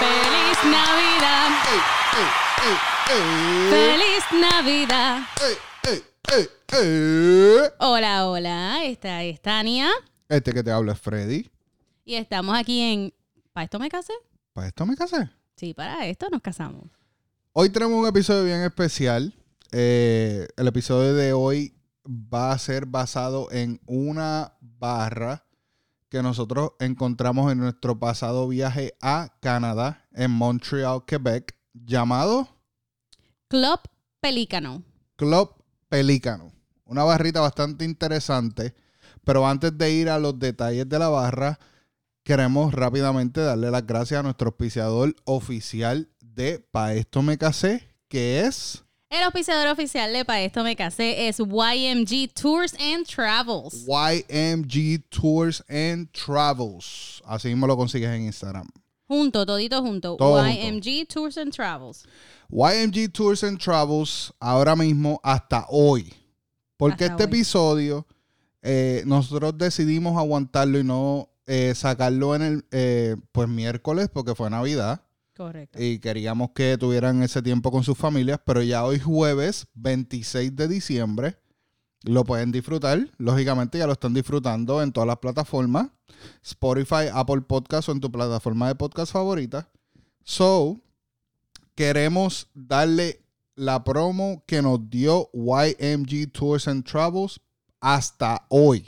Feliz Navidad. Feliz Navidad. Hola, hola. Esta es Tania. Este que te habla es Freddy. Y estamos aquí en. ¿Para esto me casé? ¿Para esto me casé? Sí, para esto nos casamos. Hoy tenemos un episodio bien especial. Eh, el episodio de hoy va a ser basado en una barra que nosotros encontramos en nuestro pasado viaje a Canadá, en Montreal, Quebec, llamado Club Pelícano. Club Pelícano. Una barrita bastante interesante. Pero antes de ir a los detalles de la barra, queremos rápidamente darle las gracias a nuestro auspiciador oficial de Pa' Esto Me Casé, que es El auspiciador oficial de Para esto me casé es YMG Tours and Travels. YMG Tours and Travels. Así mismo lo consigues en Instagram. Junto, todito junto. Todo YMG Tours and Travels. YMG Tours and Travels ahora mismo hasta hoy. Porque Hasta este hoy. episodio eh, nosotros decidimos aguantarlo y no eh, sacarlo en el eh, pues miércoles porque fue Navidad Correcto. y queríamos que tuvieran ese tiempo con sus familias, pero ya hoy jueves 26 de diciembre lo pueden disfrutar. Lógicamente ya lo están disfrutando en todas las plataformas. Spotify, Apple Podcast o en tu plataforma de podcast favorita. So, queremos darle la promo que nos dio YMG Tours and Travels hasta hoy.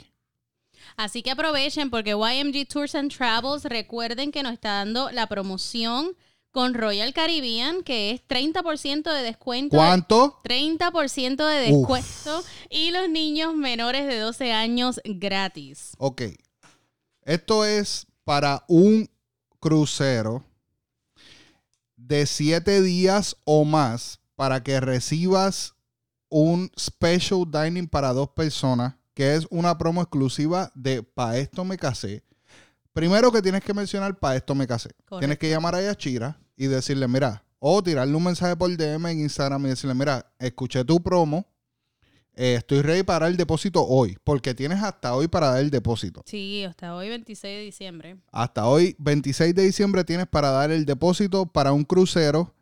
Así que aprovechen porque YMG Tours and Travels, recuerden que nos está dando la promoción con Royal Caribbean, que es 30% de descuento. ¿Cuánto? 30% de Uf. descuento y los niños menores de 12 años gratis. Ok. Esto es para un crucero de siete días o más para que recibas un special dining para dos personas, que es una promo exclusiva de Pa' esto me casé. Primero que tienes que mencionar Pa' esto me casé. Correcto. Tienes que llamar a Yachira y decirle, mira, o tirarle un mensaje por DM en Instagram y decirle, mira, escuché tu promo, eh, estoy ready para el depósito hoy, porque tienes hasta hoy para dar el depósito. Sí, hasta hoy 26 de diciembre. Hasta hoy, 26 de diciembre, tienes para dar el depósito para un crucero.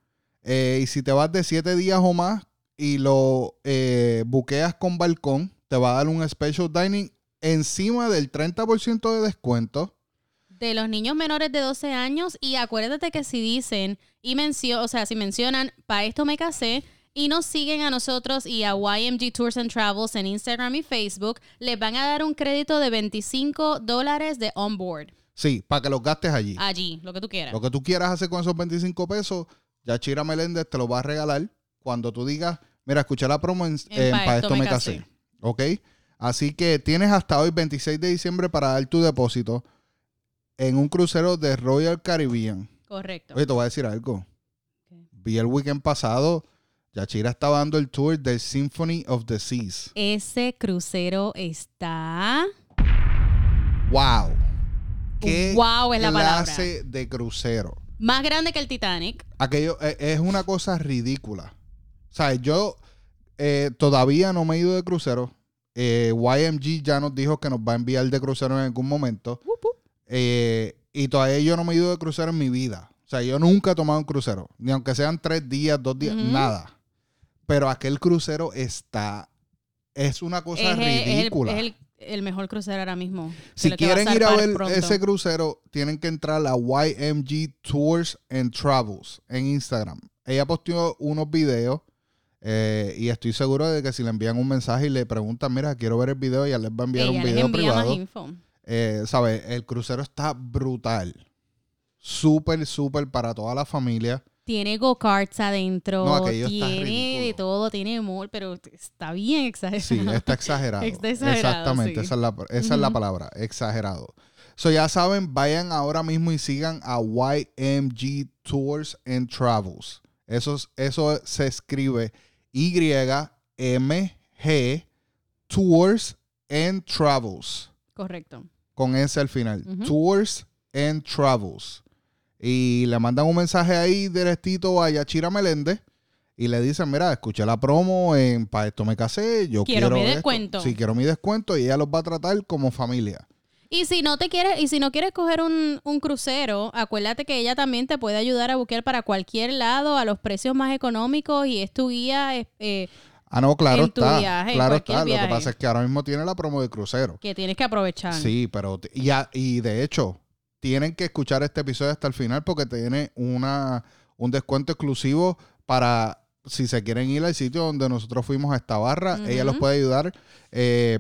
eh, y si te vas de 7 días o más y lo eh, buqueas con balcón, te va a dar un special dining encima del 30% de descuento. De los niños menores de 12 años y acuérdate que si dicen y mencionan, o sea, si mencionan, para esto me casé y nos siguen a nosotros y a YMG Tours and Travels en Instagram y Facebook, les van a dar un crédito de 25 dólares de onboard. Sí, para que los gastes allí. Allí, lo que tú quieras. Lo que tú quieras hacer con esos 25 pesos, Yachira Meléndez te lo va a regalar cuando tú digas, mira, escuché la promo en, En en Pa' esto me casé. ¿Ok? Así que tienes hasta hoy, 26 de diciembre, para dar tu depósito en un crucero de Royal Caribbean. Correcto. Oye, te voy a decir algo. Vi el weekend pasado, Yachira estaba dando el tour del Symphony of the Seas. Ese crucero está... ¡Wow! ¡Qué Wow es la palabra. clase de crucero! Más grande que el Titanic. Aquello eh, es una cosa ridícula. O sea, yo eh, todavía no me he ido de crucero. Eh, YMG ya nos dijo que nos va a enviar de crucero en algún momento. Eh, y todavía yo no me he ido de crucero en mi vida. O sea, yo nunca he tomado un crucero. Ni aunque sean tres días, dos días, nada. Pero aquel crucero está... Es una cosa Es, el- es el, ridícula. es el- el mejor crucero ahora mismo. Si a quieren ir a ver pronto. ese crucero, tienen que entrar a YMG Tours and Travels en Instagram. Ella posteó unos videos eh, y estoy seguro de que si le envían un mensaje y le preguntan, mira, quiero ver el video, ella les va a enviar Ella un les video envía más privado. info. Eh, ¿Sabes? El crucero está brutal. Súper, súper para toda la familia. Tiene go-karts adentro. No, tiene de todo, tiene mall, pero está bien exagerado. Sí, está exagerado. Está exagerado, Exactamente, sí. esa, es la, esa es la palabra, exagerado. So ya saben, vayan ahora mismo y sigan a YMG Tours and Travels. Eso, es- eso se escribe YMG Tours and Travels. Correcto. Con ese al final. Tours and Travels. Y le mandan un mensaje ahí directito a Yachira Meléndez. Y le dicen, mira, escuché la promo en Para esto me casé, yo Quiero quiero, mi esto". descuento. Sí, quiero mi descuento y ella los va a tratar como familia. Y si no te quieres, y si no quieres coger un, un crucero, acuérdate que ella también te puede ayudar a buscar para cualquier lado a los precios más económicos y es tu guía eh, Ah, no, claro En tu está. viaje, claro está. Lo que pasa es que ahora mismo tiene la promo de crucero. que tienes que aprovechar. Sí, pero y, a- y de hecho, tienen que escuchar este episodio hasta el final porque tiene una, un descuento exclusivo para si se quieren ir al sitio donde nosotros fuimos a esta barra, ella los puede ayudar. Eh,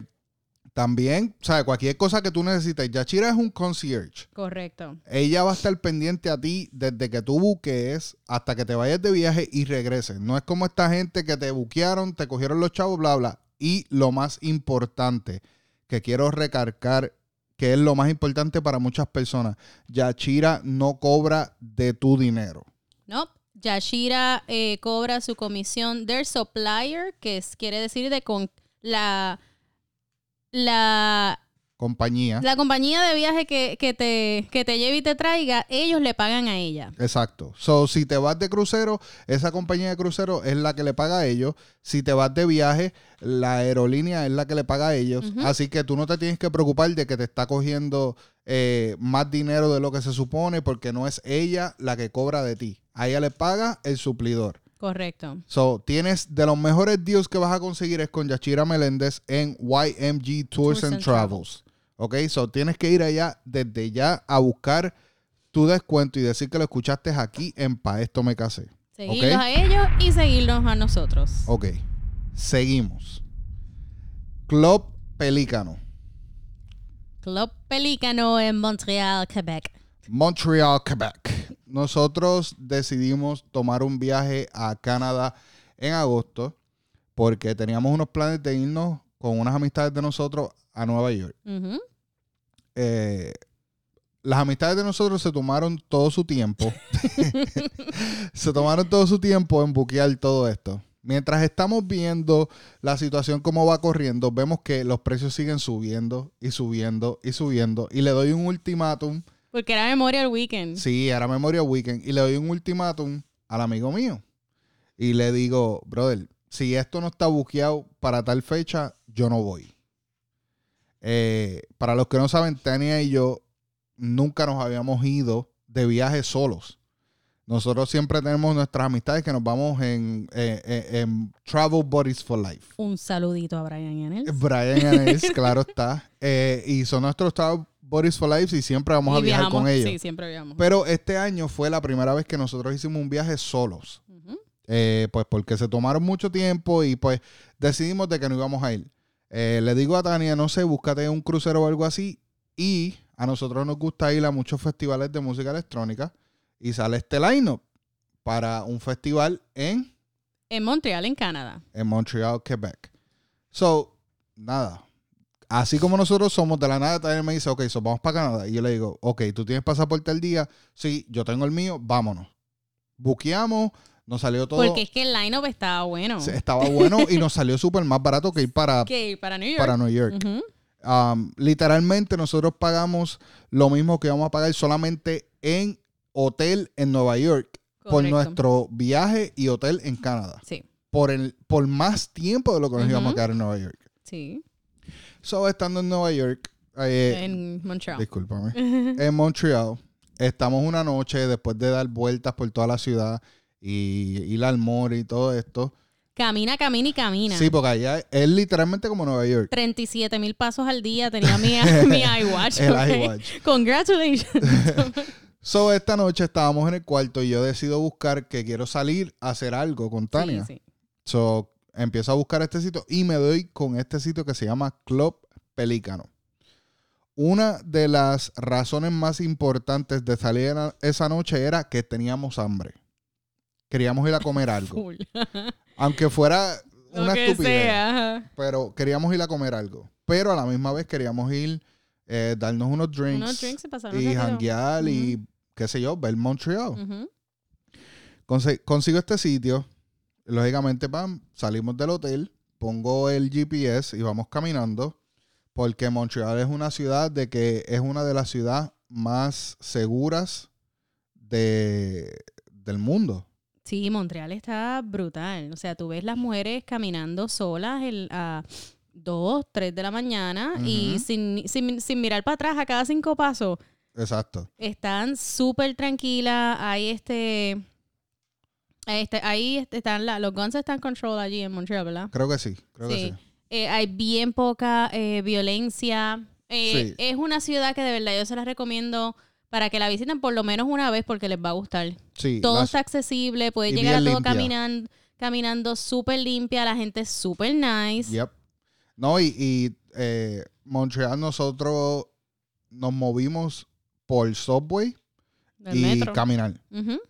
también, ¿sabes? Cualquier cosa que tú necesites. Yachira es un concierge. Correcto. Ella va a estar pendiente a ti desde que tú buquees hasta que te vayas de viaje y regreses. No es como esta gente que te buquearon, te cogieron los chavos, bla, bla. Y lo más importante que quiero recargar, que es lo más importante para muchas personas, Yachira no cobra de tu dinero. No, Yashira eh, cobra su comisión del supplier, que es, quiere decir de con la la, Compañía. la compañía de viaje que, que te, que te lleve y te traiga, ellos le pagan a ella. Exacto. So, si te vas de crucero, esa compañía de crucero es la que le paga a ellos. Si te vas de viaje, la aerolínea es la que le paga a ellos. Así que tú no te tienes que preocupar de que te está cogiendo eh, más dinero de lo que se supone porque no es ella la que cobra de ti. A ella le paga el suplidor. Correcto. So, tienes de los mejores deals que vas a conseguir es con Yachira Meléndez en YMG Tours, Tours and, and Travels. Ok, so tienes que ir allá desde ya a buscar tu descuento y decir que lo escuchaste aquí en Pa' Esto Me Casé. Seguirlos a ellos y seguirnos a nosotros. Ok, seguimos. Club Pelícano, Club Pelícano en Montreal, Quebec. Montreal, Quebec. Nosotros decidimos tomar un viaje a Canadá en agosto porque teníamos unos planes de irnos con unas amistades de nosotros a Nueva York. Eh, las amistades de nosotros se tomaron todo su tiempo. se tomaron todo su tiempo en buquear todo esto. Mientras estamos viendo la situación cómo va corriendo, vemos que los precios siguen subiendo y subiendo y subiendo. Y le doy un ultimátum. Porque era Memorial Weekend. Sí, era Memorial Weekend. Y le doy un ultimátum al amigo mío. Y le digo, brother, si esto no está buqueado para tal fecha, yo no voy. Eh, para los que no saben, Tania y yo nunca nos habíamos ido de viaje solos. Nosotros siempre tenemos nuestras amistades que nos vamos en, eh, eh, en Travel Buddies for Life. Un saludito a Brian Enels. Brian y Anels, claro está. Eh, y son nuestros Travel Buddies for Life y siempre vamos a viajar viajamos- con ellos. Sí, siempre viajamos. Pero este año fue la primera vez que nosotros hicimos un viaje solos. Eh, pues porque se tomaron mucho tiempo y pues decidimos de que no íbamos a ir. Eh, le digo a Tania, no sé, búscate un crucero o algo así. Y a nosotros nos gusta ir a muchos festivales de música electrónica. Y sale este line para un festival en, En Montreal, en Canadá. en Montreal, Quebec. So, nada. Así como nosotros somos de la nada, Tania me dice, ok, so vamos para Canadá. Y yo le digo, ok, ¿tú tienes pasaporte al día? Sí, yo tengo el mío, vámonos. Buqueamos, nos salió todo. Porque es que el line-up estaba bueno. Se- Estaba bueno y nos salió súper más barato que ir para, Que para New York. para New York. Um, literalmente nosotros pagamos lo mismo que vamos a pagar solamente en hotel en Nueva York por nuestro viaje y hotel en Canadá. Sí, Por, el, por más tiempo de lo que nos íbamos a quedar en Nueva York. sí. So, estando en Nueva York, eh, en Montreal. discúlpame, en Montreal, estamos una noche después de dar vueltas por toda la ciudad y ir al mall y todo esto. Camina, camina y camina. Sí, porque allá es literalmente como Nueva York. 37 mil pasos al día tenía mi, mi iWatch. El iWatch. Congratulations. So, esta noche estábamos en el cuarto y yo decido buscar que quiero salir a hacer algo con Tania. Sí, sí. So, empiezo a buscar este sitio y me doy con este sitio que se llama Club Pelícano. Una de las razones más importantes de salir esa noche era que teníamos hambre. Queríamos ir a comer algo. Aunque fuera una estupidez. sea. Pero queríamos ir a comer algo. Pero a la misma vez queríamos ir, eh, darnos unos drinks, Unos drinks y y y qué sé yo, ver Montreal. Conse- consigo este sitio. Lógicamente, pam, salimos del hotel, pongo el GPS y vamos caminando. Porque Montreal es una ciudad de que es una de las ciudades más seguras de, del mundo. Sí, Montreal está brutal. O sea, tú ves las mujeres caminando solas el- a, 2, 3 de la mañana y sin, sin, sin mirar para atrás a cada cinco pasos. Exacto. Están súper tranquilas. Hay este. Este ahí están la- los guns están control allí en Montreal, ¿verdad? Creo que sí. Creo que Sí. Eh, hay bien poca eh, violencia. Eh, Sí. Es una ciudad que de verdad yo se la recomiendo para que la visiten por lo menos una vez porque les va a gustar. Sí. Todo las- está accesible, puedes llegar a todo limpia. caminando, caminando súper limpia, la gente es súper nice. Yep. No, y, y eh, Montreal nosotros nos movimos por subway Del y metro. caminar.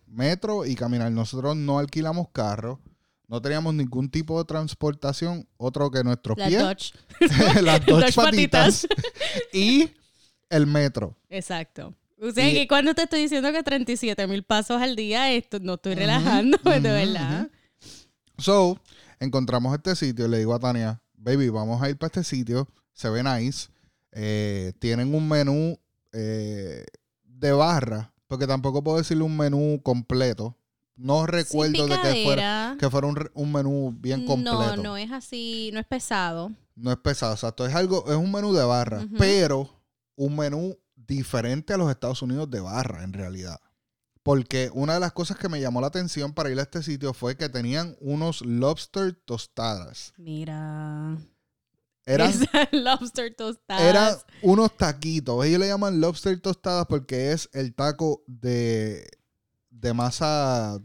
Metro y caminar. Nosotros no alquilamos carro. No teníamos ningún tipo de transportación otro que nuestros Las pies, Dodge. las dos patitas y el metro. Exacto. O sea Y- que cuando te estoy diciendo que 37 mil pasos al día, esto no estoy relajando, de verdad. So, encontramos este sitio. Le digo a Tania, baby, vamos a ir para este sitio. Se ve nice. Eh, tienen un menú eh, de barra, porque tampoco puedo decirle un menú completo. No recuerdo de que fuera, que fuera un, un menú bien completo. No, no es así, no es pesado. No es pesado, exacto. Es algo, es un menú de barra, pero un menú diferente a los Estados Unidos de barra, en realidad. Porque una de las cosas que me llamó la atención para ir a este sitio fue que tenían unos lobster tostadas. Mira. Eran, Esas lobster tostadas. eran unos taquitos. Ellos le llaman lobster tostadas porque es el taco de, de masa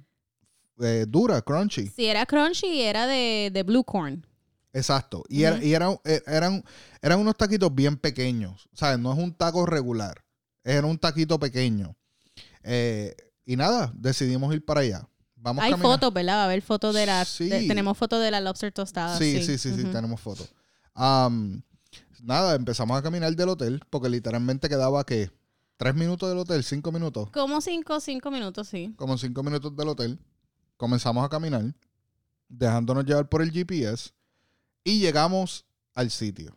eh, dura, crunchy. Si era crunchy, era de, de blue corn. Exacto. Y, era- y eran, eh, eran, eran unos taquitos bien pequeños. ¿Sabes? No es un taco regular. Era un taquito pequeño. Eh, y nada, decidimos ir para allá. Vamos Hay fotos, ¿verdad? Va a haber fotos de la... Sí. de- tenemos fotos de la lobster tostada. Sí, sí, sí, sí, tenemos fotos. Nada, empezamos a caminar del hotel porque literalmente quedaba que tres minutos del hotel, cinco minutos. Como cinco, cinco minutos, sí. Como cinco minutos del hotel. Comenzamos a caminar, dejándonos llevar por el GPS y llegamos al sitio,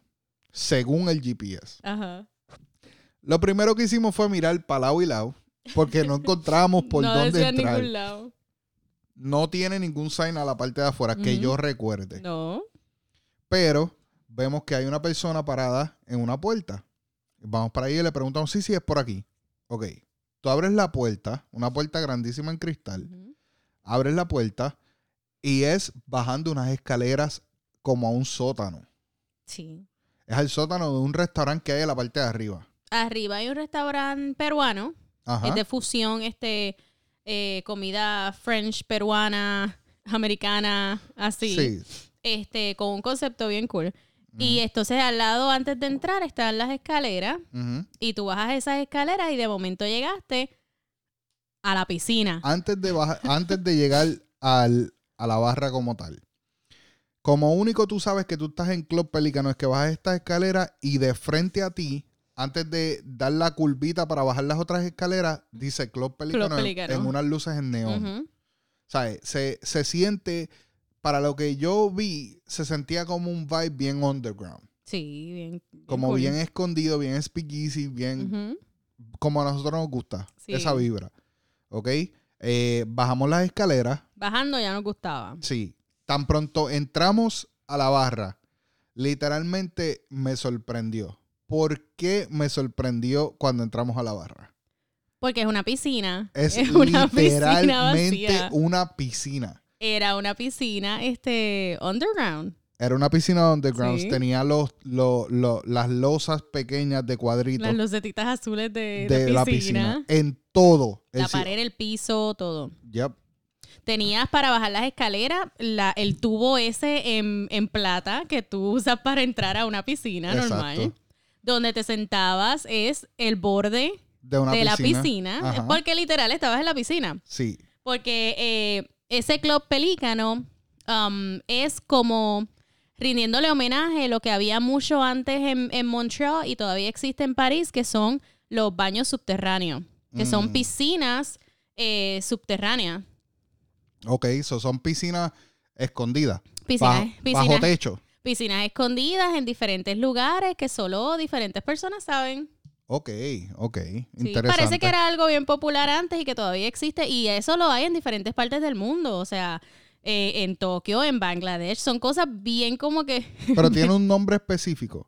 según el GPS. Ajá. Lo primero que hicimos fue mirar para lado y lado, porque no encontrábamos por no dónde entrar. ningún lado. No tiene ningún sign a la parte de afuera que yo recuerde. No. Pero vemos que hay una persona parada en una puerta. Vamos para ahí y le preguntamos, sí, sí, es por aquí. Ok. Tú abres la puerta, una puerta grandísima en cristal. Abres la puerta y es bajando unas escaleras como a un sótano. Sí. Es el sótano de un restaurante que hay en la parte de arriba. Arriba hay un restaurante peruano. Ajá. Es de fusión, este, eh, comida French, peruana, americana, así. Sí. Este, con un concepto bien cool. Y entonces al lado, antes de entrar, están las escaleras. Y tú bajas esas escaleras y de momento llegaste a la piscina. Antes de bajar, antes de llegar al, a la barra como tal. Como único tú sabes que tú estás en Club Pelícano es que bajas esta escalera y de frente a ti, antes de dar la curvita para bajar las otras escaleras, dice Club Pelícano, en- Pelícano. En, unas luces en neón. ¿Sabes? Se, se siente, para lo que yo vi, se sentía como un vibe bien underground. Sí, bien. bien Como cool. bien escondido, bien speakeasy, bien como a nosotros nos gusta. Sí. Esa vibra. ¿Ok? Eh, bajamos las escaleras. Bajando ya nos gustaba. Sí. Tan pronto entramos a la barra, literalmente me sorprendió. ¿Por qué me sorprendió cuando entramos a la barra? Porque es una piscina. Es, una piscina literalmente vacía. una piscina. Era una piscina este underground. Era una piscina underground. Sí. Tenía los, los- los- las losas pequeñas de cuadritos Las lucetitas azules de, de la la piscina. En todo. La El pared, el piso, todo. Yep. Tenías para bajar las escaleras la, el tubo ese en, en plata que tú usas para entrar a una piscina Exacto. normal. Donde te sentabas es el borde De una de piscina. la piscina. Ajá. Porque literal estabas en la piscina. Sí. Porque eh, ese club pelícano um, es como rindiéndole homenaje a lo que había mucho antes en, en Montreal y todavía existe en París, que son los baños subterráneos, que son Mm. piscinas eh, subterráneas. Ok, so son piscinas escondidas. Piscinas, bajo, piscinas, bajo techo. piscinas escondidas en diferentes lugares que solo diferentes personas saben. Ok, ok. Sí, Interesante. parece que era algo bien popular antes y que todavía existe y eso lo hay en diferentes partes del mundo. O sea, eh, en Tokio, en Bangladesh. Son cosas bien como que Pero tiene un nombre específico.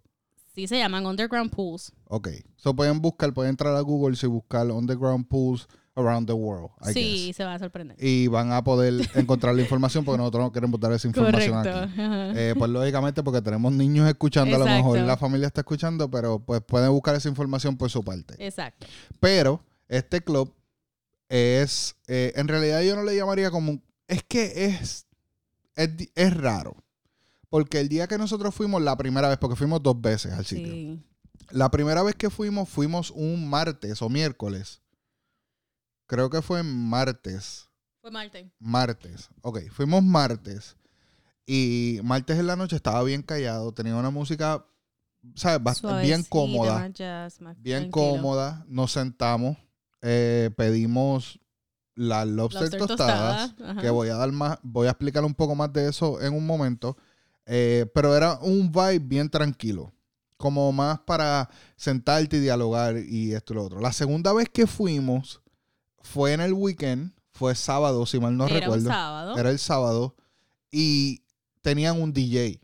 sí se llaman underground pools. Ok. So pueden buscar, pueden entrar a Google y buscar Underground Pools Around the World. I sí, guess. se van a sorprender. Y van a poder encontrar la información porque nosotros no queremos dar esa información Correcto. aquí. Eh, pues lógicamente porque tenemos niños escuchando, a lo mejor la familia está escuchando, pero pues pueden buscar esa información por su parte. Exacto. Pero este club es, eh, en realidad yo no le llamaría como, un- es que es, es, es raro. Porque el día que nosotros fuimos, la primera vez, porque fuimos dos veces al sitio. Sí. La primera vez que fuimos, fuimos un martes o miércoles. Creo que fue martes. Fue Marte. Martes. Ok, fuimos martes. Y martes en la noche estaba bien callado. Tenía una música, ¿sabes? Bien cómoda. más jazz, más Bien tranquilo. cómoda. Nos sentamos. eh, pedimos las lobster, Lobster tostadas. tostada. Que voy a dar más. Voy a explicar un poco más de eso en un momento. Eh, pero era un vibe bien tranquilo. Como más para sentarte y dialogar y esto y lo otro. La segunda vez que fuimos fue en el weekend. Fue sábado, si mal no Era recuerdo. un sábado. Era el sábado. Y tenían un DJ.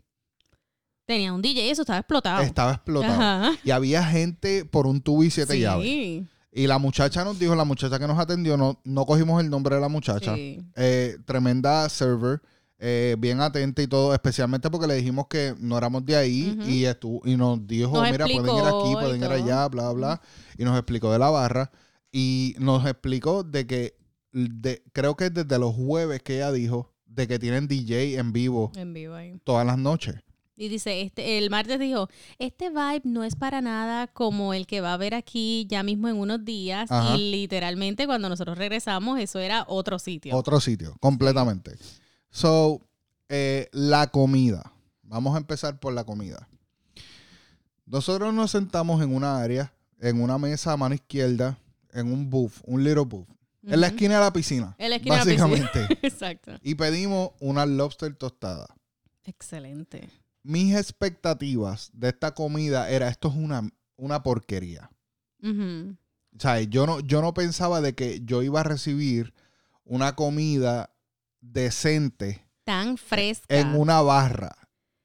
Tenía un DJ, eso estaba explotado. Estaba explotado. Ajá. Y había gente por un tubo y siete sí. llaves. Y la muchacha nos dijo, la muchacha que nos atendió, no, no cogimos el nombre de la muchacha. Sí. Eh, tremenda server, eh, bien atenta y todo, especialmente porque le dijimos que no éramos de ahí y, estuvo, y nos dijo, Nos mira, pueden ir aquí, pueden ir allá, bla, bla. Y nos explicó de la barra y nos explicó de que, de, creo que desde los jueves que ella dijo, de que tienen DJ en vivo En vivo ahí. todas las noches. Y dice, este, el martes dijo, este vibe no es para nada como el que va a haber aquí ya mismo en unos días. Ajá. Y literalmente cuando nosotros regresamos, eso era otro sitio. Otro sitio, completamente. So, eh, la comida. Vamos a empezar por la comida. Nosotros nos sentamos en una área, en una mesa a mano izquierda, en un booth, un little booth, en la esquina de la piscina. En la esquina de la piscina. básicamente. Exacto. y pedimos una lobster tostada. Excelente. Mis expectativas de esta comida era, esto es una, una porquería. Ujú. O sea, yo no, yo no pensaba de que yo iba a recibir una comida decente Tan fresca. en una barra.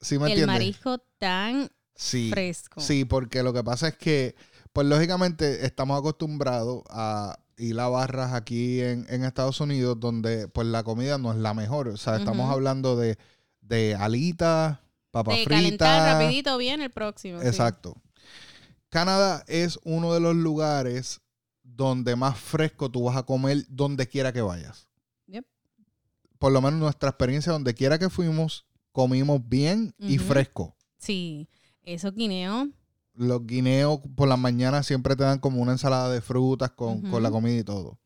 ¿Sí me el entiendes? marisco tan Sí. fresco. Sí, porque lo que pasa es que, pues lógicamente estamos acostumbrados a ir a barras aquí en, en Estados Unidos donde pues la comida no es la mejor. O sea, estamos hablando de, de alitas, papas de fritas. calentar rapidito bien el próximo. sí. Exacto. Canadá es uno de los lugares donde más fresco tú vas a comer donde quiera que vayas. Yep. Por lo menos nuestra experiencia, donde quiera que fuimos, comimos bien y fresco. Sí. Eso guineo. Los guineos por las mañanas siempre te dan como una ensalada de frutas con, con la comida y todo.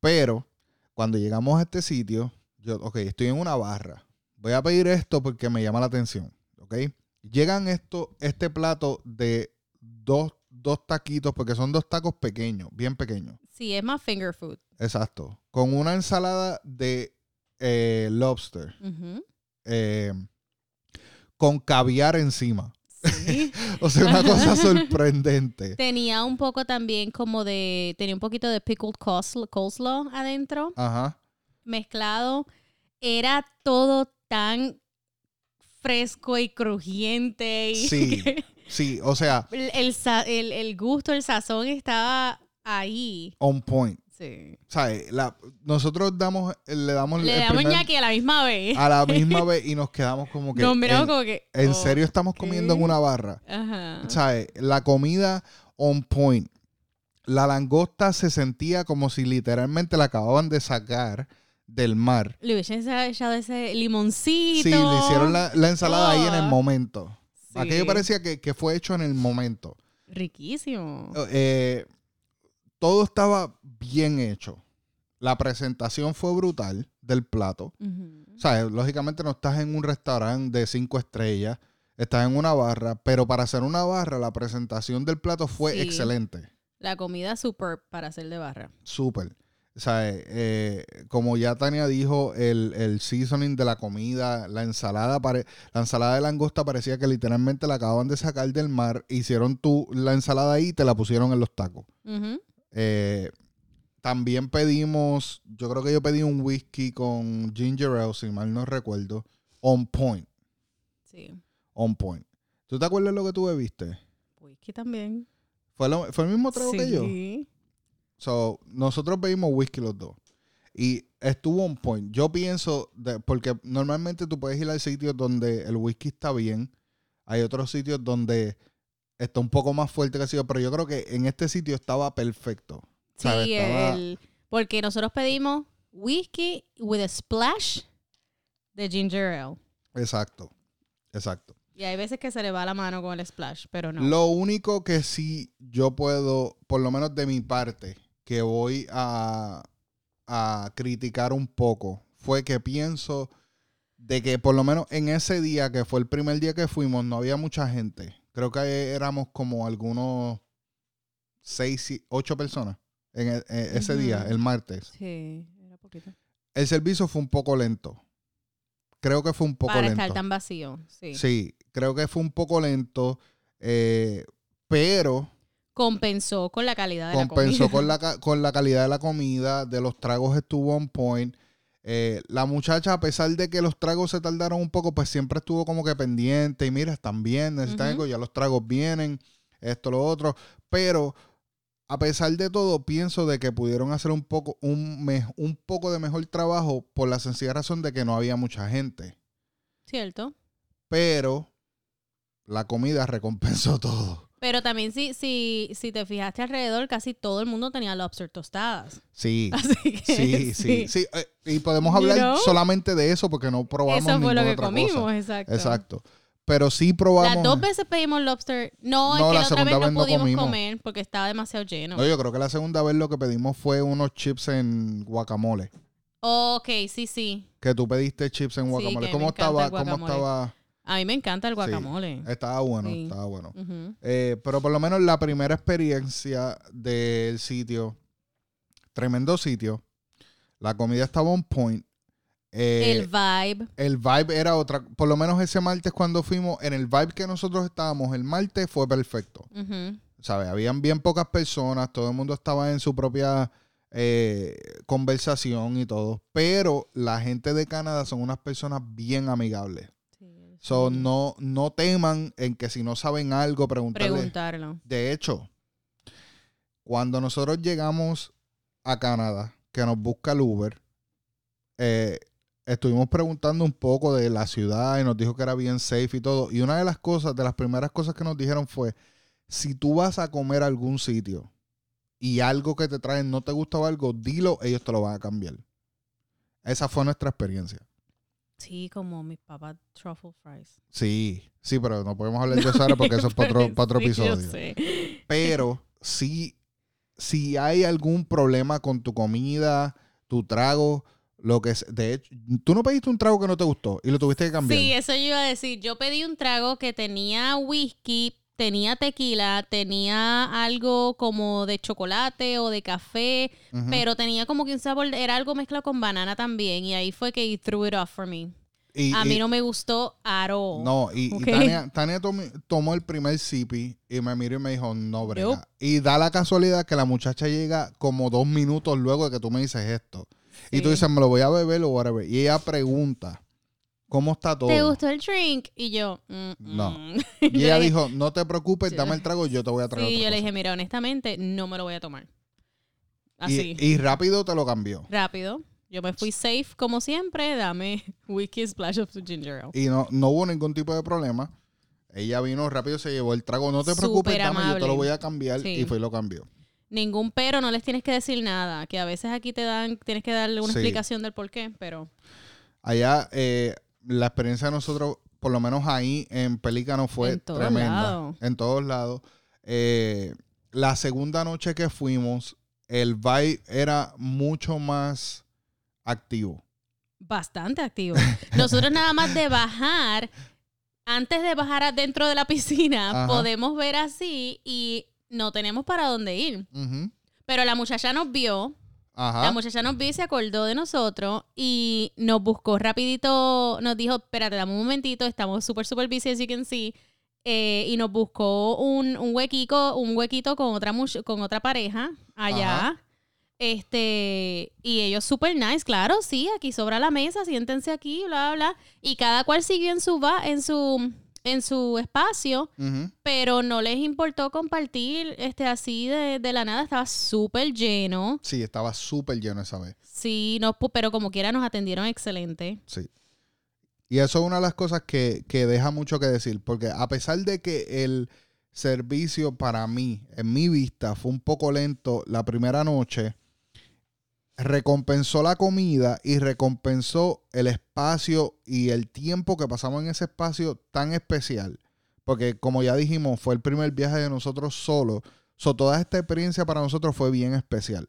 Pero cuando llegamos a este sitio, yo, ok, estoy en una barra. Voy a pedir esto porque me llama la atención. ¿Ok? Llegan esto, este plato de dos, dos taquitos, porque son dos tacos pequeños, bien pequeños. Sí, es más finger food. Exacto. Con una ensalada de eh, lobster. Eh, con caviar encima. Sí. O sea, una cosa sorprendente. tenía un poco también como de, tenía un poquito de pickled coleslaw adentro, Ajá. mezclado. Era todo tan fresco y crujiente. Y Sí. Sí, o sea, el, el- el gusto, el sazón estaba ahí. on point. Sí. ¿Sabes? La, nosotros damos, le damos Le el damos primer- ñaqui a la misma vez. a la misma vez y nos quedamos como que. Nos miramos en, como que. ¿en oh, serio estamos comiendo en una barra? Ajá. ¿Sabes? La comida on point. La langosta se sentía como si literalmente la acababan de sacar del mar. Le hubiesen echado ese limoncito. Sí, le hicieron la, la ensalada ahí en el Oh. momento. Sí. Aquello parecía que, que fue hecho en el momento. Riquísimo. Eh, todo estaba bien hecho. La presentación fue brutal del plato. O sea, lógicamente no estás en un restaurante de cinco estrellas, estás en una barra, pero para hacer una barra, la presentación del plato fue Sí. excelente. La comida super para hacer de barra. Súper. O sea, eh, eh, como ya Tania dijo, el, el seasoning de la comida, la ensalada, pare- la ensalada de langosta parecía que literalmente la acababan de sacar del mar, hicieron tú la ensalada ahí y te la pusieron en los tacos. Eh, también pedimos, yo creo que yo pedí un whisky con ginger ale, si mal no recuerdo, on point, Sí. on point. ¿Tú te acuerdas lo que tú bebiste? Whisky también. ¿Fue, lo- fue el mismo trago que yo? Sí. So, nosotros bebimos whisky los dos. Y estuvo on point. Yo pienso, de- porque normalmente tú puedes ir al sitio donde el whisky está bien. Hay otros sitios donde está un poco más fuerte que ha sido, pero yo creo que en este sitio estaba perfecto. ¿Sabes? Sí, Estaba- el- porque nosotros pedimos whisky with a splash de ginger ale. Exacto, exacto. Y hay veces que se le va la mano con el splash, pero no. Lo único que sí yo puedo, por lo menos de mi parte, que voy a, a criticar un poco, fue que pienso de que por lo menos en ese día, que fue el primer día que fuimos, no había mucha gente. Creo que éramos como algunos seis, ocho personas en, e- en ese día, el martes. Sí, era poquito. El servicio fue un poco lento. Creo que fue un poco Para lento. estar tan vacío, sí. Sí, creo que fue un poco lento, eh, pero Compensó con la calidad de la compensó comida. con la, con la calidad de la comida, de los tragos estuvo on point. Eh, la muchacha, a pesar de que los tragos se tardaron un poco, pues siempre estuvo como que pendiente. Y mira, están bien, necesitan algo, ya los tragos vienen, esto, lo otro. Pero a pesar de todo, pienso de que pudieron hacer un poco, un, me- un poco de mejor trabajo por la sencilla razón de que no había mucha gente. Cierto. Pero la comida recompensó todo. Pero también si, si, si te fijaste alrededor, casi todo el mundo tenía lobster tostadas. Sí. Así que Sí, sí, sí. eh, y podemos You hablar know? solamente de eso porque no probamos Eso fue lo que comimos, cosa. exacto. Exacto. Pero sí probamos. Las dos veces pedimos lobster. No, No, es que la otra segunda vez vez no pudimos comimos. comer porque estaba demasiado lleno. No, yo creo que la segunda vez lo que pedimos fue unos chips en guacamole. ok, sí, sí. Que tú pediste chips en guacamole. ¿Cómo estaba? ¿Cómo estaba? A mí me encanta el guacamole. Estaba bueno, Sí. estaba bueno. Eh, pero por lo menos la primera experiencia del sitio, tremendo sitio. La comida estaba on point. Eh, el vibe. el vibe era otra. Por lo menos ese martes cuando fuimos, en el vibe que nosotros estábamos, el martes fue perfecto. ¿Sabes? Habían bien pocas personas, todo el mundo estaba en su propia eh, conversación y todo. Pero la gente de Canadá son unas personas bien amigables. So, no, no teman en que si no saben algo, preguntarle. Preguntarlo. De hecho, cuando nosotros llegamos a Canadá, que nos busca el Uber, eh, estuvimos preguntando un poco de la ciudad y nos dijo que era bien safe y todo. Y una de las cosas, de las primeras cosas que nos dijeron fue, si tú vas a comer a algún sitio y algo que te traen no te gusta o algo, dilo, ellos te lo van a cambiar. Esa fue nuestra experiencia. Sí, como mis papas truffle fries. Sí, sí, pero no podemos hablar de eso ahora porque eso es para otro, para otro Sí, yo episodio. sé. Pero si, si hay algún problema con tu comida, tu trago, lo que es. De hecho, tú no pediste un trago que no te gustó y lo tuviste que cambiar. Sí, eso yo iba a decir. Yo pedí un trago que tenía whisky, tenía tequila, tenía algo como de chocolate o de café, pero tenía como que un sabor, era algo mezclado con banana también. Y ahí fue que he threw it off for me. Y- A y- mí no me gustó all. No, y. Tania, Tania tomó el primer sipi y me miró y me dijo, no, brega. Y da la casualidad que la muchacha llega como dos minutos luego de que tú me dices esto. Y tú dices, me lo voy a beber o whatever. Y ella pregunta, ¿cómo está todo? ¿Te gustó el drink? Y yo, mm, No. mm. Y ella dijo, no te preocupes, dame el trago, yo te voy a traer Sí, otra yo le cosa". dije, mira, honestamente, no me lo voy a tomar. Así. Y, y rápido te lo cambió. Rápido. Yo me fui safe como siempre. Dame whisky splash of ginger ale. Y no, no hubo ningún tipo de problema. Ella vino rápido, se llevó el trago. No te preocupes, dame, yo te amable. lo voy a cambiar. Sí. Y fue y lo cambió. Ningún pero, no les tienes que decir nada. Que a veces aquí te dan, tienes que darle una Sí. explicación del por qué, pero Allá, eh, la experiencia de nosotros, por lo menos ahí en Pelícano, fue En tremenda. En todos lados. Eh, la segunda noche que fuimos, el vibe era mucho más activo. bastante activo. Nosotros nada más de bajar, antes de bajar adentro de la piscina, Ajá. podemos ver así y no tenemos para dónde ir. Pero la muchacha nos vio, Ajá. la muchacha nos vio y se acordó de nosotros y nos buscó rapidito, nos dijo, espérate, dame un momentito, estamos súper, súper busy, as you can see. Eh, y nos buscó un, un huequito, un huequito con otra con otra pareja allá. Ajá. Este, y ellos super nice, claro, sí, aquí sobra la mesa, siéntense aquí, bla, bla, bla. Y cada cual siguió en su, va, en su, en su espacio, pero no les importó compartir este así de, de la nada, estaba súper lleno. Sí, estaba súper lleno esa vez. Sí, no, pero como quiera nos atendieron excelente. Sí. Y eso es una de las cosas que, que deja mucho que decir, porque a pesar de que el servicio para mí, en mi vista, fue un poco lento la primera noche, recompensó la comida y recompensó el espacio y el tiempo que pasamos en ese espacio tan especial. Porque como ya dijimos, fue el primer viaje de nosotros solos. So, toda esta experiencia para nosotros fue bien especial.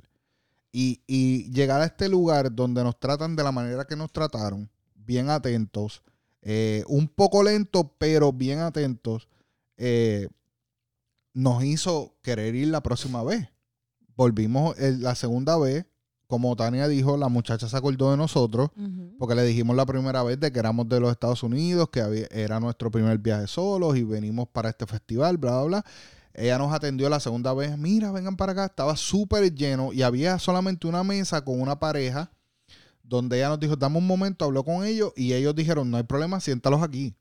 Y, y llegar a este lugar donde nos tratan de la manera que nos trataron, bien atentos, eh, un poco lento, pero bien atentos, eh, nos hizo querer ir la próxima vez. Volvimos la segunda vez, como Tania dijo, la muchacha se acordó de nosotros, porque le dijimos la primera vez de que éramos de los Estados Unidos, que había- era nuestro primer viaje solos y venimos para este festival, bla, bla, bla. Ella nos atendió la segunda vez, mira, vengan para acá, estaba súper lleno y había solamente una mesa con una pareja donde ella nos dijo, dame un momento, habló con ellos y ellos dijeron, no hay problema, siéntalos aquí.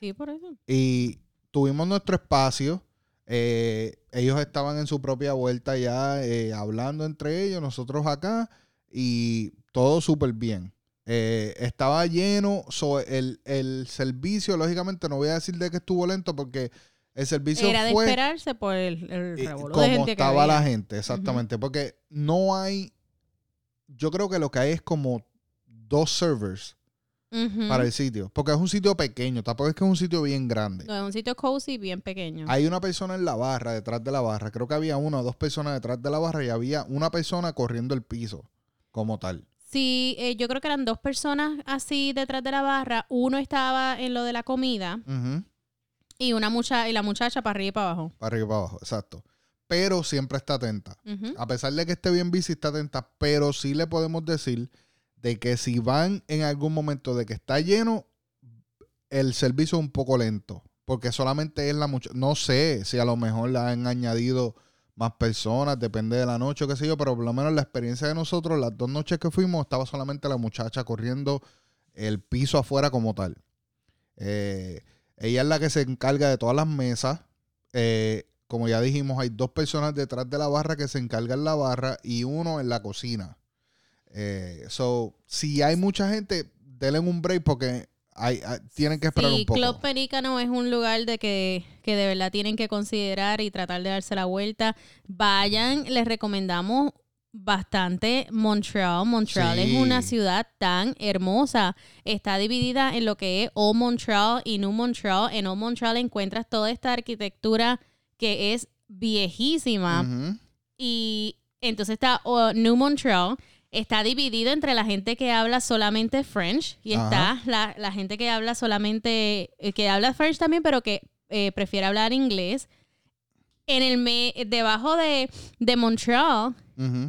Sí, por eso. Y tuvimos nuestro espacio. Eh, ellos estaban en su propia vuelta ya eh, hablando entre ellos, nosotros acá, y todo súper bien. Eh, estaba lleno, so, el, el servicio, lógicamente, no voy a decir de que estuvo lento porque el servicio Era de esperarse por el, el de como que estaba la gente, exactamente. Porque no hay, yo creo que lo que hay es como dos servers Para el sitio, porque es un sitio pequeño, tampoco es que es un sitio bien grande. No, es un sitio cozy bien pequeño. Hay una persona en la barra, detrás de la barra. Creo que había una o dos personas detrás de la barra y había una persona corriendo el piso como tal. Sí, eh, yo creo que eran dos personas así detrás de la barra. Uno estaba en lo de la comida y una mucha y la muchacha para arriba y para abajo. Para arriba y para abajo, exacto. Pero siempre está atenta. A pesar de que esté bien bici, está atenta. Pero sí le podemos decir de que si van en algún momento de que está lleno, el servicio es un poco lento. Porque solamente es la muchacha. No sé si a lo mejor la han añadido más personas, depende de la noche o qué sé yo, pero por lo menos la experiencia de nosotros, las dos noches que fuimos, estaba solamente la muchacha corriendo el piso afuera como tal. Eh, ella es la que se encarga de todas las mesas. Eh, como ya dijimos, hay dos personas detrás de la barra que se encargan la barra y uno en la cocina. Eh, so, si hay mucha gente, denle un break porque hay, hay- tienen que esperar Sí, un poco. Club Pelícano es un lugar de que, que de verdad tienen que considerar y tratar de darse la vuelta. Vayan, les recomendamos bastante Montreal. Montreal Sí. es una ciudad tan hermosa. Está dividida en lo que es Old Montreal y New Montreal. En Old Montreal encuentras toda esta arquitectura que es viejísima. Y entonces está oh, New Montreal. Está dividido entre la gente que habla solamente French y Ajá. está la, la gente que habla solamente, eh, que habla French también, pero que eh, prefiere hablar inglés. En el me, debajo de, de Montreal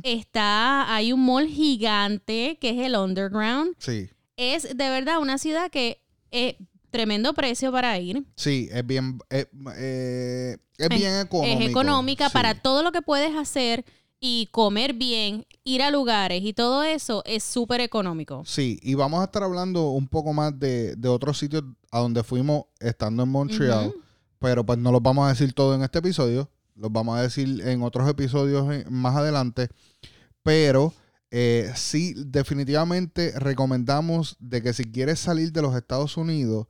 está, hay un mall gigante que es el Underground. Sí, Es de verdad una ciudad que es tremendo precio para ir. sí, es bien, eh, eh, es Es- bien económico. Es económica sí. para todo lo que puedes hacer y comer bien, ir a lugares y todo eso es súper económico. Sí, y vamos a estar hablando un poco más de, de otros sitios a donde fuimos estando en Montreal, pero pues no los vamos a decir todo en este episodio, los vamos a decir en otros episodios eh, más adelante, pero eh, sí, definitivamente recomendamos de que si quieres salir de los Estados Unidos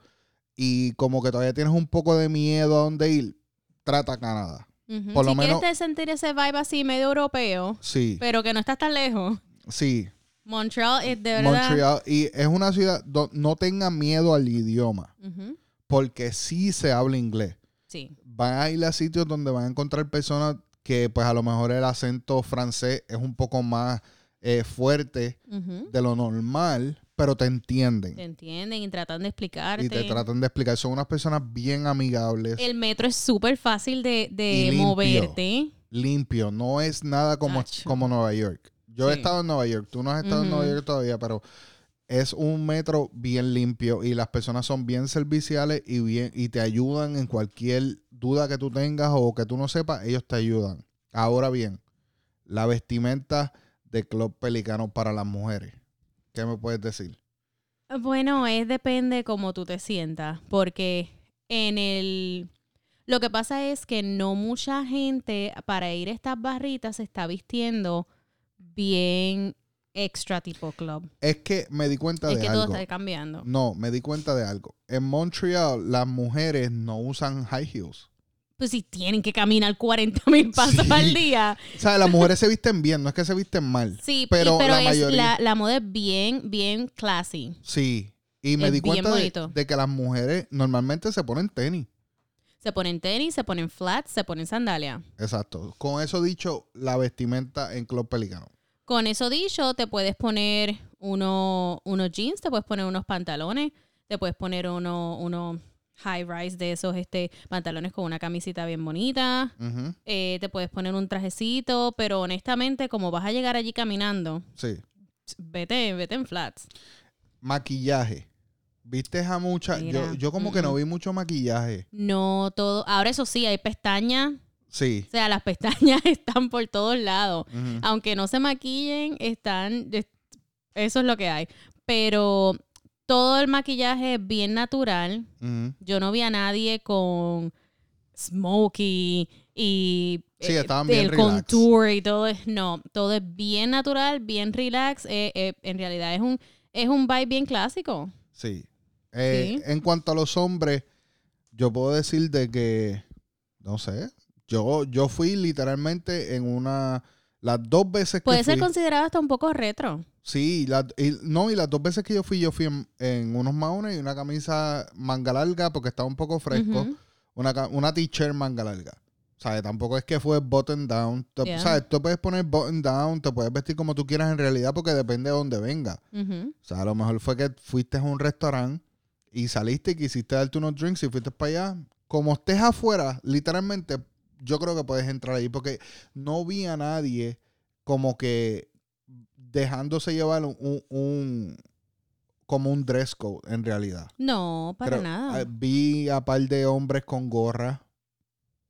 y como que todavía tienes un poco de miedo a dónde ir, trata Canadá. Por lo si menos- quieres sentir ese vibe así medio europeo, Sí, pero que no estás tan lejos, sí. Montreal es de verdad... Montreal, y es una ciudad donde no tenga miedo al idioma. Porque sí se habla inglés. Sí. Van a ir a sitios donde van a encontrar personas que pues a lo mejor el acento francés es un poco más eh, fuerte de lo normal, pero te entienden. Te entienden y tratan de explicarte. Y te tratan de explicar. Son unas personas bien amigables, El metro es súper fácil de, de limpio. moverte. limpio. No es nada como, como Nueva York. Yo he estado en Nueva York. Tú no has estado en. Nueva York todavía, pero es un metro bien limpio y las personas son bien serviciales y bien y te ayudan en cualquier duda que tú tengas o que tú no sepas, ellos te ayudan. Ahora bien, la vestimenta de Club Pelicano para las mujeres? ¿Qué me puedes decir? Bueno, es depende cómo tú te sientas, porque en el... Lo que pasa es que no mucha gente para ir a estas barritas se está vistiendo bien extra tipo club. Es que me di cuenta Es de que todo algo. está cambiando. No, me di cuenta de algo. En Montreal las mujeres no usan high heels. Pues si tienen que caminar 40 mil pasos Sí. al día. O sea, las mujeres se visten bien, no es que se visten mal. Sí, Pero la es- mayoría- la, la moda es bien, bien classy. Sí. Y me Es di cuenta de que las mujeres normalmente se ponen tenis. Se ponen tenis, se ponen flats, se ponen sandalias. Exacto. Con eso dicho, la vestimenta en Club Pelicano. Con eso dicho, te puedes poner uno, unos jeans, te puedes poner unos pantalones, te puedes poner uno, uno high rise de esos este, pantalones con una camisita bien bonita. Eh, te puedes poner un trajecito, pero honestamente, como vas a llegar allí caminando, Sí. vete, vete en flats. Maquillaje. ¿Viste a mucha? Yo, yo como que no vi mucho maquillaje. No todo. Ahora, eso sí, hay pestañas. Sí. O sea, las pestañas están por todos lados. Aunque no se maquillen, están. es- Eso es lo que hay. Pero todo el maquillaje es bien natural. Yo no vi a nadie con smokey y Sí, eh, bien el relax. contour y todo es no todo es bien natural bien relax eh, eh, en realidad es un es un vibe bien clásico Sí. Sí. En cuanto a los hombres, yo puedo decir de que, no sé, yo, yo fui literalmente en una, las dos veces que puede ser fui, considerado hasta un poco retro sí, la- y- no, y las dos veces que yo fui, yo fui en, en unos maones y una camisa manga larga porque estaba un poco fresco, una, t-shirt manga larga. ¿Sabes? Tampoco es que fue button down. Te- Yeah. ¿Sabes? Tú puedes poner button down, te puedes vestir como tú quieras en realidad porque depende de dónde venga. O sea, a lo mejor fue que fuiste a un restaurante y saliste y quisiste darte unos drinks y fuiste para allá. Como estés afuera, literalmente, yo creo que puedes entrar ahí porque no vi a nadie como que dejándose llevar un, un- un- como un dress code en realidad. no para Creo- nada eh, vi a par de hombres con gorra.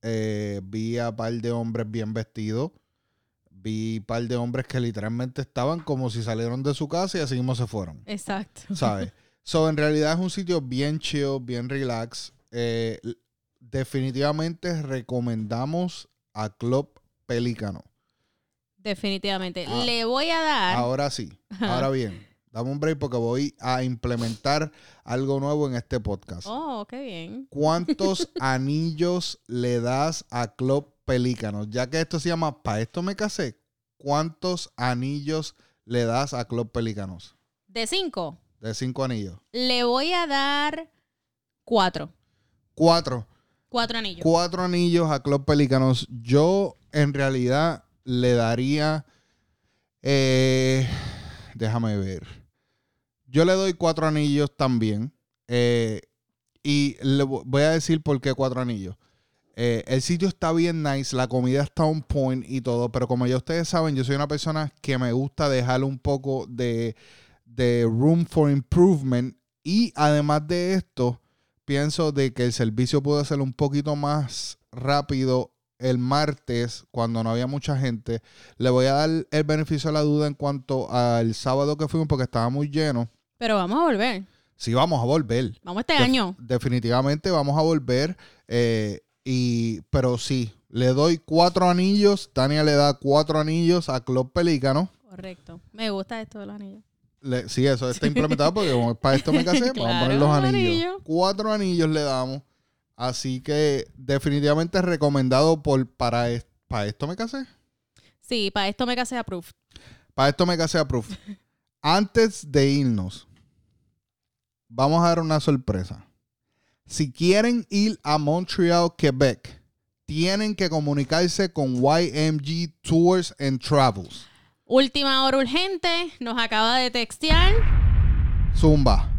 eh, vi a par de hombres bien vestidos. Vi par de hombres que literalmente estaban como si salieron de su casa y así mismo se fueron. exacto ¿Sabes? so, en realidad es un sitio bien chill, bien relax. Eh, definitivamente recomendamos a Club Pelícano. Definitivamente Ah. le voy a dar Ahora sí. Ahora bien, dame un break porque voy a implementar algo nuevo en este podcast. oh qué bien ¿Cuántos anillos le das a Club Pelícanos? Ya que esto se llama Pa' esto me casé. ¿Cuántos anillos le das a Club Pelícanos? de cinco De cinco anillos. le voy a dar cuatro Cuatro. cuatro anillos Cuatro anillos a Club Pelícanos. Yo en realidad le daría... eh, déjame ver. Yo le doy cuatro anillos también. eh, y le vo- voy a decir por qué cuatro anillos. Eh, el sitio está bien nice, la comida está on point y todo, pero como ya ustedes saben, yo soy una persona que me gusta dejar un poco de, de room for improvement y además de esto, pienso de que el servicio puede ser un poquito más rápido el martes cuando no había mucha gente. Le voy a dar el beneficio de la duda en cuanto al sábado que fuimos porque estaba muy lleno. pero vamos a volver Sí, vamos a volver. vamos este Def- año Definitivamente vamos a volver. eh, y, pero sí, le doy cuatro anillos. Tania le da cuatro anillos a Club Pelícano. correcto me gusta esto de los anillos Le- sí, eso está implementado porque como para esto me casé, vamos a poner los los anillos. anillos. Cuatro anillos le damos. Así que definitivamente recomendado por para, para esto me casé. sí para esto me casé approved Para esto me casé approved. Antes de irnos, vamos a dar una sorpresa. Si quieren ir a Montreal, Quebec, tienen que comunicarse con YMG Tours and Travels. Última hora urgente, nos acaba de textear Zumba.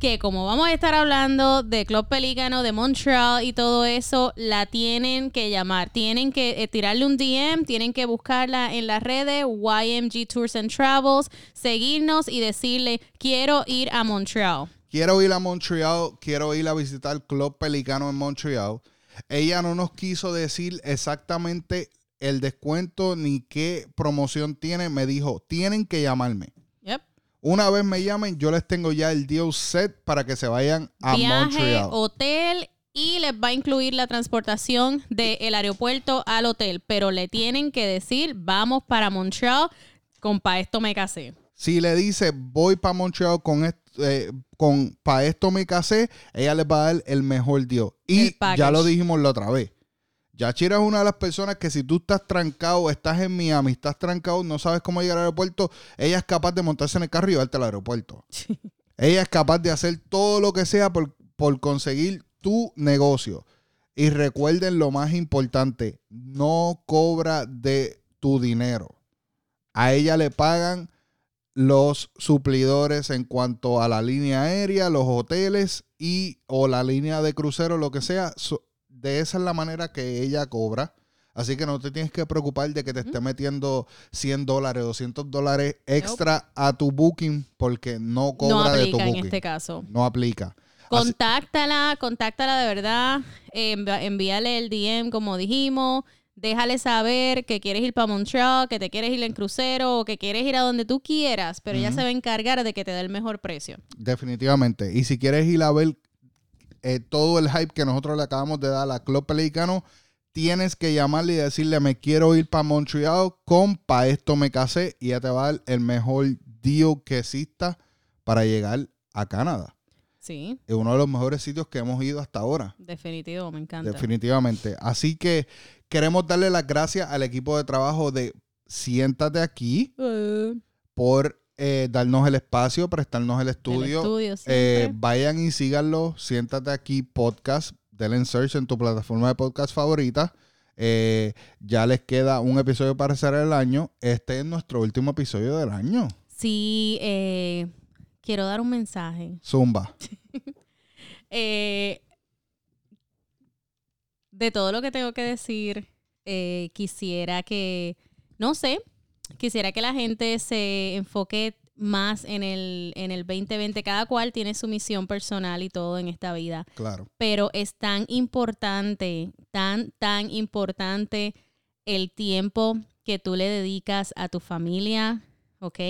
Que como vamos a estar hablando de Club Pelícano, de Montreal y todo eso, la tienen que llamar. Tienen que eh, tirarle un DM, tienen que buscarla en las redes YMG Tours and Travels, seguirnos y decirle, quiero ir a Montreal. Quiero ir a Montreal, quiero ir a visitar Club Pelicano en Montreal. Ella no nos quiso decir exactamente el descuento ni qué promoción tiene. Me dijo, tienen que llamarme. Una vez me llamen, yo les tengo ya el deal set para que se vayan a Viaje, Montreal. hotel y les va a incluir la transportación del aeropuerto al hotel. Pero le tienen que decir, vamos para Montreal, compa, esto me casé. Si le dice, voy para Montreal con esto, eh, con para esto me casé, ella les va a dar el mejor deal. Y ya lo dijimos la otra vez. Yachira es una de las personas que si tú estás trancado, estás en Miami, estás trancado, no sabes cómo llegar al aeropuerto, ella es capaz de montarse en el carro y llevarte al aeropuerto. Ella es capaz de hacer todo lo que sea por, por conseguir tu negocio. Y recuerden lo más importante, no cobra de tu dinero. A ella le pagan los suplidores en cuanto a la línea aérea, los hoteles y o la línea de crucero, lo que sea. So- de esa es la manera que ella cobra. Así que no te tienes que preocupar de que te esté metiendo 100 dólares, 200 dólares extra a tu booking porque no No cobra de tu aplica en booking. este caso. No aplica. Contáctala, contáctala de verdad, eh, env- envíale el DM como dijimos, déjale saber que quieres ir para Montreal, que te quieres ir en crucero o que quieres ir a donde tú quieras, pero ella Ujú. se va a encargar de que te dé el mejor precio. Definitivamente. Y si quieres ir a ver eh, todo el hype que nosotros le acabamos de dar a Club Pelicano, tienes que llamarle y decirle, me quiero ir para Montreal con pa esto me casé y ella te va a dar el mejor deal que exista para llegar a Canadá. Sí, Es uno de los mejores sitios que hemos ido hasta ahora. definitivo, me encanta. Definitivamente. Así que queremos darle las gracias al equipo de trabajo de Siéntate aquí Eh, por eh, darnos el espacio, prestarnos el el estudio. estudio Eh, vayan y síganlo. Siéntate aquí podcast. Denle en search en tu plataforma de podcast favorita. Eh, ya les queda un episodio para cerrar el año. Este es nuestro último episodio del año. Sí, eh, quiero dar un mensaje. Zumba. Eh, de todo lo que tengo que decir, quisiera que, no sé, quisiera que la gente se enfoque más en el, en el 2020. Cada cual tiene su misión personal y todo en esta vida. Claro. Pero es tan importante, tan, tan importante el tiempo que tú le dedicas a tu familia, ¿ok?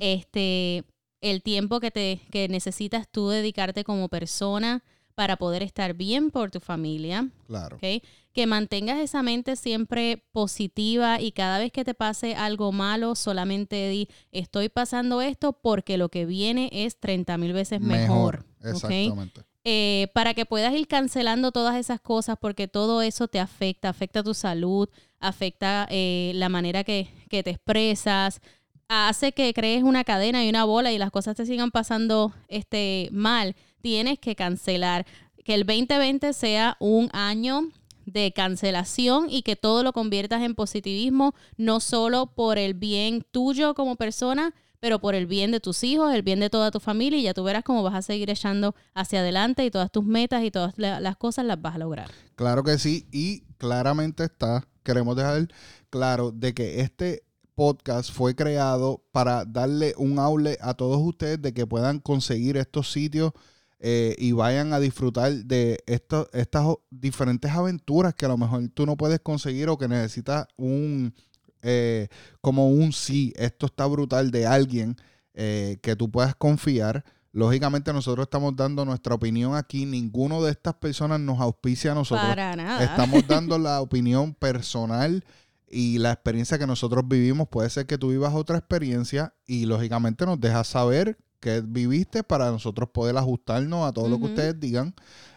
Este, el tiempo que, te, que necesitas tú dedicarte como persona para poder estar bien por tu familia, Claro. Que mantengas esa mente siempre positiva y cada vez que te pase algo malo, solamente di, estoy pasando esto porque lo que viene es 30 mil veces mejor, ¿ok? Exactamente. eh, para que puedas ir cancelando todas esas cosas porque todo eso te afecta, afecta tu salud, afecta eh, la manera que, que te expresas, hace que crees una cadena y una bola y las cosas te sigan pasando este, mal. Tienes que cancelar. Que el 2020 sea un año de cancelación y que todo lo conviertas en positivismo, no solo por el bien tuyo como persona, pero por el bien de tus hijos, el bien de toda tu familia y ya tú verás cómo vas a seguir echando hacia adelante y todas tus metas y todas la- las cosas las vas a lograr. Claro que sí. Y claramente está. Queremos dejar claro de que este podcast fue creado para darle un outlet a todos ustedes de que puedan conseguir estos sitios eh, y vayan a disfrutar de esto- estas diferentes aventuras que a lo mejor tú no puedes conseguir o que necesitas un eh, como un sí, esto está brutal de alguien eh, que tú puedas confiar. Lógicamente nosotros estamos dando nuestra opinión aquí, ninguno de estas personas nos auspicia a nosotros. Para nada. Estamos dando la opinión personal y la experiencia que nosotros vivimos. Puede ser que tú vivas otra experiencia y lógicamente nos dejas saber qué viviste para nosotros poder ajustarnos a todo lo que ustedes digan.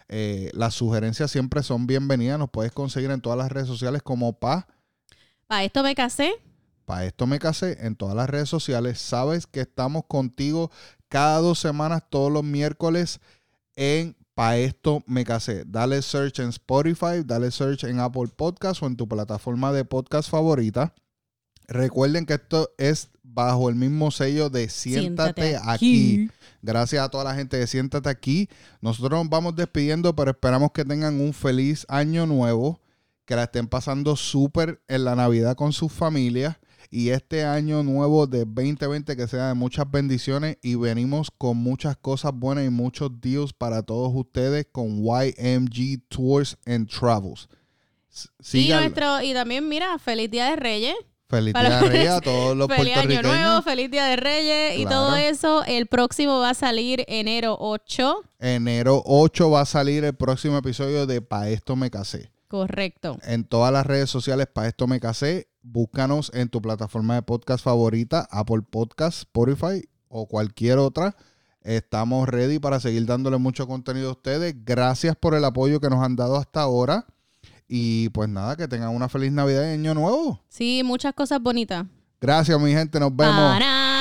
Eh, las sugerencias siempre son bienvenidas. Nos puedes conseguir en todas las redes sociales como Pa. Para esto me casé. Para esto me casé en todas las redes sociales. Sabes que estamos contigo cada dos semanas, todos los miércoles en Pa esto me casé. Dale search en Spotify, dale search en Apple Podcast o en tu plataforma de podcast favorita. Recuerden que esto es bajo el mismo sello de Siéntate, aquí. Gracias a toda la gente de Siéntate aquí. Nosotros nos vamos despidiendo, pero esperamos que tengan un feliz año nuevo, que la estén pasando súper en la Navidad con sus familias y este año nuevo de 2020 que sea de muchas bendiciones y venimos con muchas cosas buenas y muchos deals para todos ustedes con YMG Tours and Travels. S- Y, nuestro, y también, mira, feliz Día de Reyes. Feliz Día de Reyes a todos los feliz Año. Nuevo, feliz Día de Reyes y todo eso. El próximo va a salir enero 8. Enero 8 va a salir el próximo episodio de Pa' esto me casé. Correcto. En todas las redes sociales, Pa' esto me casé. Búscanos en tu plataforma de podcast favorita, Apple Podcast, Spotify o cualquier otra. Estamos ready para seguir dándole mucho contenido a ustedes. Gracias por el apoyo que nos han dado hasta ahora. Y pues nada, que tengan una feliz Navidad y Año Nuevo. Sí, muchas cosas bonitas. Gracias, mi gente. Nos vemos. Para.